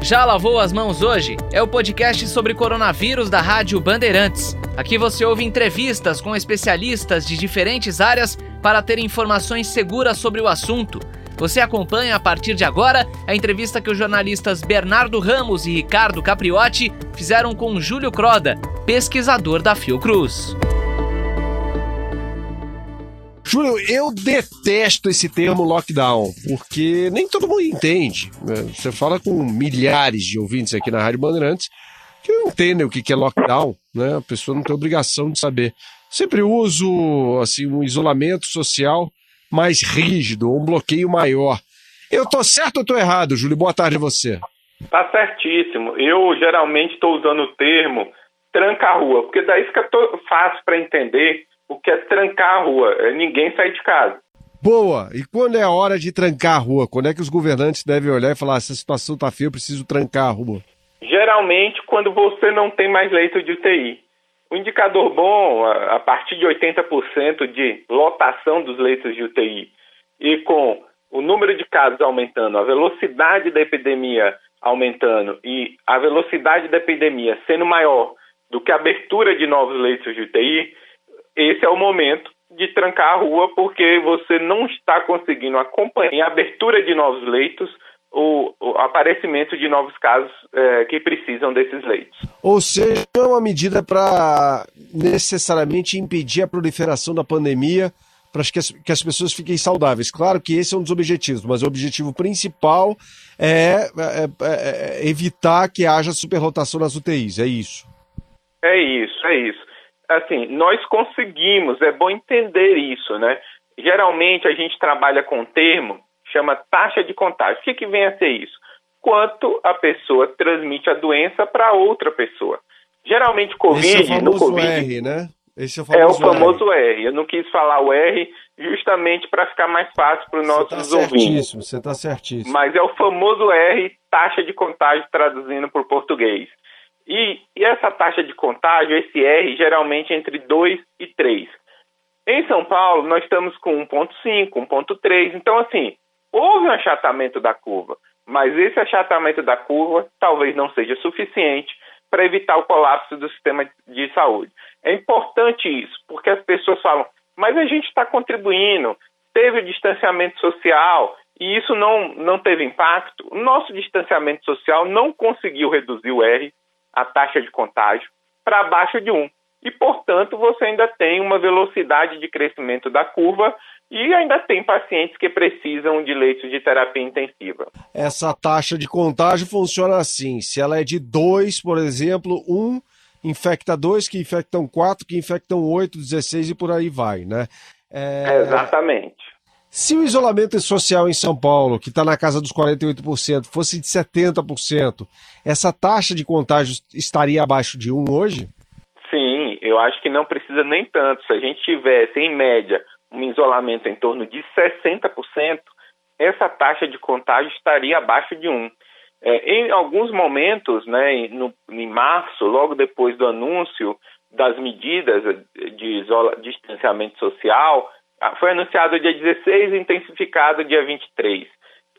Já lavou as mãos hoje? É o podcast sobre coronavírus da Rádio Bandeirantes. Aqui você ouve entrevistas com especialistas de diferentes áreas para ter informações seguras sobre o assunto. Você acompanha a partir de agora a entrevista que os jornalistas Bernardo Ramos e Ricardo Capriotti fizeram com Júlio Croda, pesquisador da Fiocruz. Júlio, eu detesto esse termo lockdown, porque nem todo mundo entende. Né? Você fala com milhares de ouvintes aqui na Rádio Bandeirantes que não entendem o que é lockdown, né? A pessoa não tem obrigação de saber. Sempre uso assim um isolamento social mais rígido, um bloqueio maior. Eu tô certo ou tô errado, Júlio? Boa tarde a você. Tá certíssimo. Eu geralmente estou usando o termo tranca-rua, porque daí fica fácil para entender o que é trancar a rua, é ninguém sair de casa. Boa! E quando é a hora de trancar a rua? Quando é que os governantes devem olhar e falar: essa situação está feia, eu preciso trancar a rua? Geralmente, quando você não tem mais leito de UTI. O indicador bom, a partir de 80% de lotação dos leitos de UTI e com o número de casos aumentando, a velocidade da epidemia aumentando e a velocidade da epidemia sendo maior do que a abertura de novos leitos de UTI, esse é o momento de trancar a rua porque você não está conseguindo acompanhar a abertura de novos leitos, o, o aparecimento de novos casos é, que precisam desses leitos. Ou seja, não é uma medida para necessariamente impedir a proliferação da pandemia, para que as, que as pessoas fiquem saudáveis. Claro que esse é um dos objetivos, mas o objetivo principal é, é, é, é evitar que haja superlotação nas UTIs, é isso. É isso, é isso assim, nós conseguimos, é bom entender isso, né? Geralmente a gente trabalha com um termo, chama taxa de contágio. O que, que vem a ser isso? Quanto a pessoa transmite a doença para outra pessoa. Geralmente Covid, Esse é o no Covid, R, né? Esse é o famoso, é o famoso R. R. Eu não quis falar o R justamente para ficar mais fácil para os nossos tá ouvintes. Você está certíssimo. Mas é o famoso R, taxa de contágio traduzindo por português. E, e essa taxa de contágio, esse R, geralmente entre 2 e 3. Em São Paulo, nós estamos com 1,5, 1,3. Então, assim, houve um achatamento da curva, mas esse achatamento da curva talvez não seja suficiente para evitar o colapso do sistema de saúde. É importante isso, porque as pessoas falam, mas a gente está contribuindo, teve o distanciamento social e isso não, não teve impacto. O nosso distanciamento social não conseguiu reduzir o R, a taxa de contágio para abaixo de 1. E, portanto, você ainda tem uma velocidade de crescimento da curva e ainda tem pacientes que precisam de leitos de terapia intensiva. Essa taxa de contágio funciona assim: se ela é de 2, por exemplo, 1 um infecta 2, que infectam 4, que infectam 8, 16 e por aí vai, né? É... Exatamente. Se o isolamento social em São Paulo, que está na casa dos 48%, fosse de 70%, essa taxa de contágio estaria abaixo de 1 hoje? Sim, eu acho que não precisa nem tanto. Se a gente tivesse, em média, um isolamento em torno de 60%, essa taxa de contágio estaria abaixo de 1. É, em alguns momentos, né, no, em março, logo depois do anúncio das medidas de isola, distanciamento social, foi anunciado dia 16 e intensificado dia 23.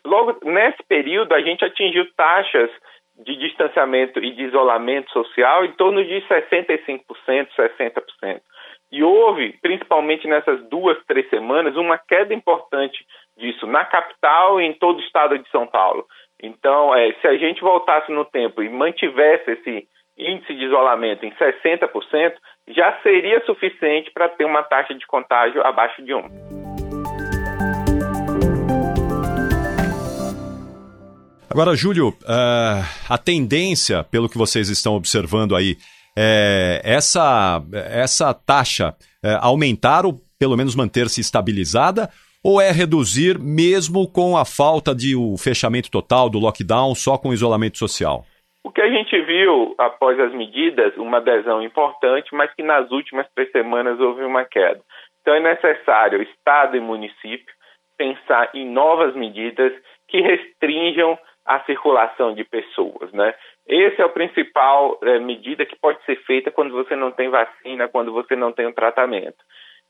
Logo nesse período, a gente atingiu taxas de distanciamento e de isolamento social em torno de 65%, 60%. E houve, principalmente nessas duas, três semanas, uma queda importante disso na capital e em todo o estado de São Paulo. Então, é, se a gente voltasse no tempo e mantivesse esse índice de isolamento em 60%, já seria suficiente para ter uma taxa de contágio abaixo de 1. Agora, Júlio, uh, a tendência, pelo que vocês estão observando aí, é essa, essa taxa é, aumentar ou pelo menos manter-se estabilizada ou é reduzir mesmo com a falta de o fechamento total do lockdown, só com isolamento social? O que a gente viu após as medidas, uma adesão importante, mas que nas últimas três semanas houve uma queda. Então é necessário, Estado e município, pensar em novas medidas que restringam a circulação de pessoas, né? Esse é o principal é, medida que pode ser feita quando você não tem vacina, quando você não tem um tratamento.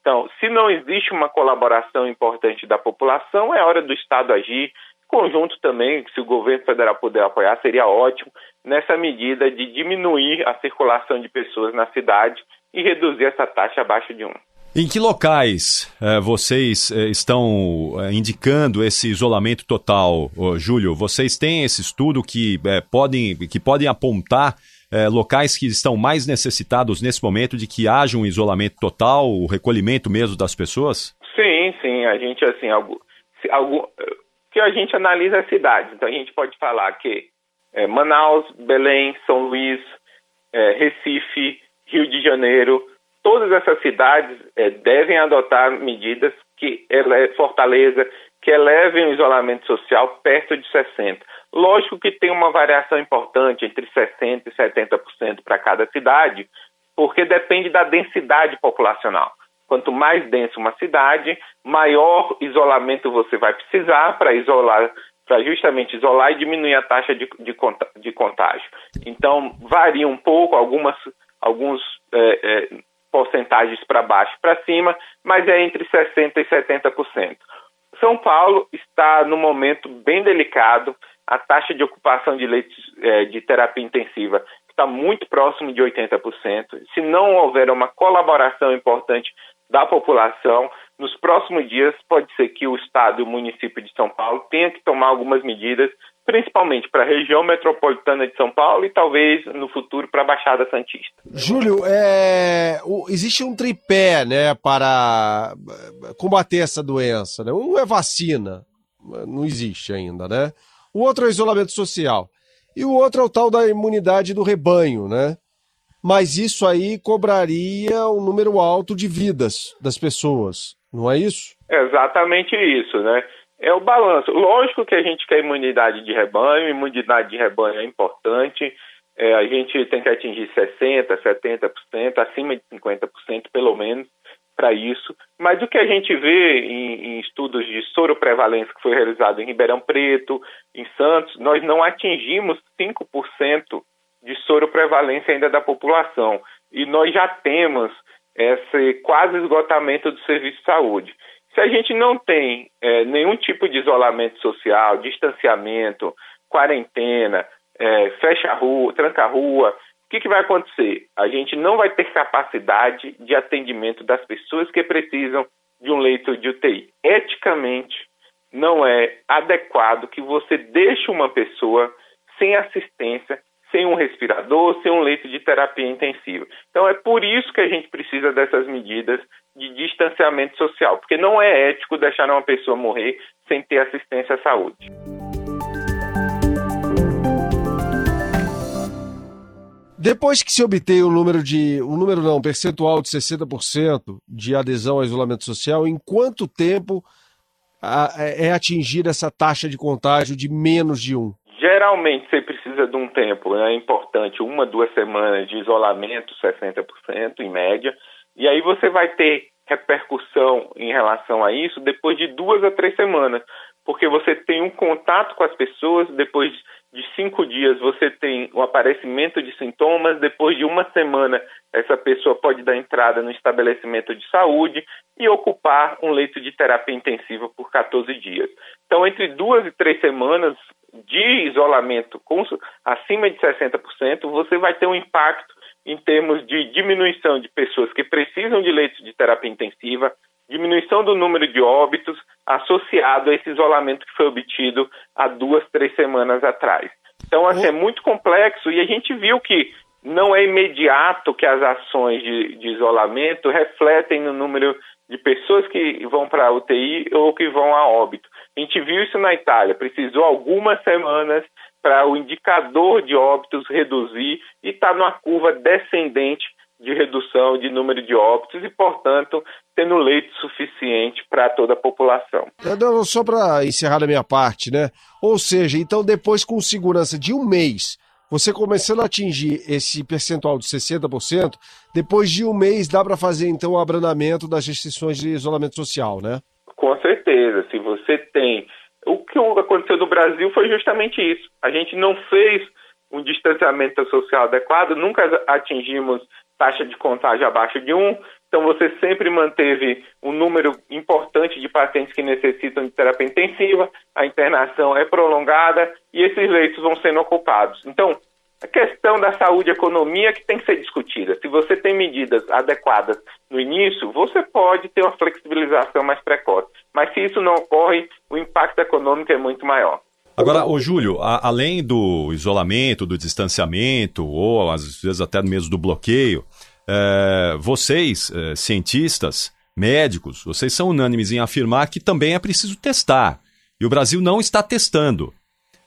Então, se não existe uma colaboração importante da população, é hora do Estado agir, conjunto também, se o governo federal puder apoiar, seria ótimo, nessa medida de diminuir a circulação de pessoas na cidade e reduzir essa taxa abaixo de 1. Em que locais eh, vocês eh, estão eh, indicando esse isolamento total, Júlio? Vocês têm esse estudo que podem, que podem apontar locais que estão mais necessitados nesse momento de que haja um isolamento total, o recolhimento mesmo das pessoas? Sim, sim. A gente, assim, algo, algo que a gente analisa as cidades. Então a gente pode falar que Manaus, Belém, São Luís, Recife, Rio de Janeiro, todas essas cidades é, devem adotar medidas que Fortaleza que elevem o isolamento social perto de 60. Lógico que tem uma variação importante entre 60% e 70% para cada cidade, porque depende da densidade populacional. Quanto mais densa uma cidade, maior isolamento você vai precisar para isolar, para justamente isolar e diminuir a taxa de, de, de contágio. Então varia um pouco, algumas, alguns é, é, porcentagens para baixo para cima, mas é entre 60% e 70%. São Paulo está no momento bem delicado, a taxa de ocupação de leitos é, de terapia intensiva está muito próximo de 80%. Se não houver uma colaboração importante da população, nos próximos dias pode ser que o Estado e o município de São Paulo tenham que tomar algumas medidas principalmente para a região metropolitana de São Paulo e talvez no futuro para a Baixada Santista. Júlio, é, o, existe um tripé né, para eh, combater essa doença. Né? Um é vacina, não existe ainda, né? O outro é isolamento social. E o outro é o tal da imunidade do rebanho, né? Mas isso aí cobraria um número alto de vidas das pessoas, não é isso? exatamente isso, né? É o balanço. Lógico que a gente quer imunidade de rebanho, imunidade de rebanho é importante. É, a gente tem que atingir 60%, 70%, acima de 50% pelo menos para isso. Mas o que a gente vê em, em estudos de soroprevalência que foi realizado em Ribeirão Preto, em Santos, nós não atingimos 5% de soroprevalência ainda da população. E nós já temos esse quase esgotamento do serviço de saúde. Se a gente não tem é, nenhum tipo de isolamento social, distanciamento, quarentena, é, fecha a rua, tranca a rua, o que, que vai acontecer? A gente não vai ter capacidade de atendimento das pessoas que precisam de um leito de UTI. Eticamente, não é adequado que você deixe uma pessoa sem assistência, sem um respirador, sem um leito de terapia intensiva. Então é por isso que a gente precisa dessas medidas de distanciamento social, porque não é ético deixar uma pessoa morrer sem ter assistência à saúde. Depois que se obtém um número de. um número não, um percentual de 60% de adesão ao isolamento social, em quanto tempo é, é atingir essa taxa de contágio de menos de um? Geralmente você precisa de um tempo, né? é importante, uma, duas semanas de isolamento, 60% em média, e aí você vai ter repercussão em relação a isso depois de duas a três semanas, porque você tem um contato com as pessoas, depois de cinco dias você tem o aparecimento de sintomas, depois de uma semana essa pessoa pode dar entrada no estabelecimento de saúde e ocupar um leito de terapia intensiva por 14 dias. Então, entre duas e três semanas de isolamento com, acima de 60%, você vai ter um impacto em termos de diminuição de pessoas que precisam de leitos de terapia intensiva, diminuição do número de óbitos associado a esse isolamento que foi obtido há duas, três semanas atrás. Então, assim, é muito complexo e a gente viu que não é imediato que as ações de, de isolamento refletem no número de pessoas que vão para a UTI ou que vão a óbito. A gente viu isso na Itália, precisou algumas semanas para o indicador de óbitos reduzir e está numa curva descendente de redução de número de óbitos e, portanto, tendo leite suficiente para toda a população. Só para encerrar a minha parte, né? Ou seja, então depois com segurança de um mês, você começando a atingir esse percentual de 60%, depois de um mês dá para fazer então o abrandamento das restrições de isolamento social, né? Com certeza. Se você tem o que aconteceu no Brasil foi justamente isso. A gente não fez um distanciamento social adequado, nunca atingimos taxa de contágio abaixo de 1, Então, você sempre manteve um número importante de pacientes que necessitam de terapia intensiva, a internação é prolongada e esses leitos vão sendo ocupados. Então, a questão da saúde e economia que tem que ser discutida. Se você tem medidas adequadas no início, você pode ter uma flexibilização mais precoce. Mas se isso não ocorre, o impacto econômico é muito maior. Agora, ô Júlio, a, além do isolamento, do distanciamento, ou às vezes até mesmo do bloqueio, é, vocês, é, cientistas, médicos, vocês são unânimes em afirmar que também é preciso testar. E o Brasil não está testando.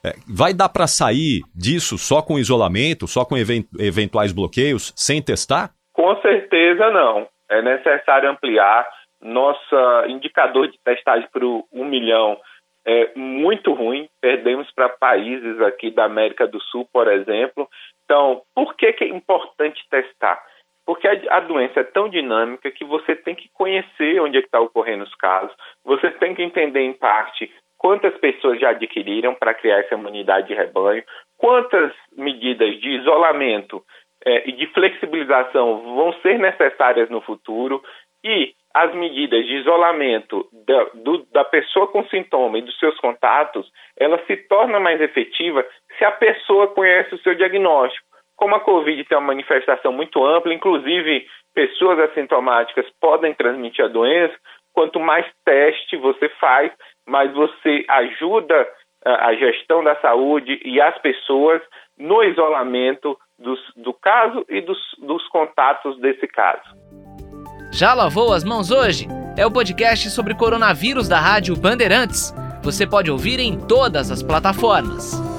É, vai dar para sair disso só com isolamento, só com event eventuais bloqueios, sem testar? Com certeza não. É necessário ampliar. Nosso indicador de testagem para 1 milhão é muito ruim. Perdemos para países aqui da América do Sul, por exemplo. Então, por que, que é importante testar? Porque a, a, doença é tão dinâmica que você tem que conhecer onde é está ocorrendo os casos, você tem que entender em parte quantas pessoas já adquiriram para criar essa imunidade de rebanho, quantas medidas de isolamento é, e de flexibilização vão ser necessárias no futuro e as medidas de isolamento da, do, da pessoa com sintoma e dos seus contatos, ela se torna mais efetiva se a pessoa conhece o seu diagnóstico. Como a Covid tem uma manifestação muito ampla, inclusive pessoas assintomáticas podem transmitir a doença, quanto mais teste você faz, mais você ajuda ah, a gestão da saúde e as pessoas no isolamento dos, do caso e dos, dos contatos desse caso. Já lavou as mãos hoje? É o podcast sobre coronavírus da Rádio Bandeirantes. Você pode ouvir em todas as plataformas.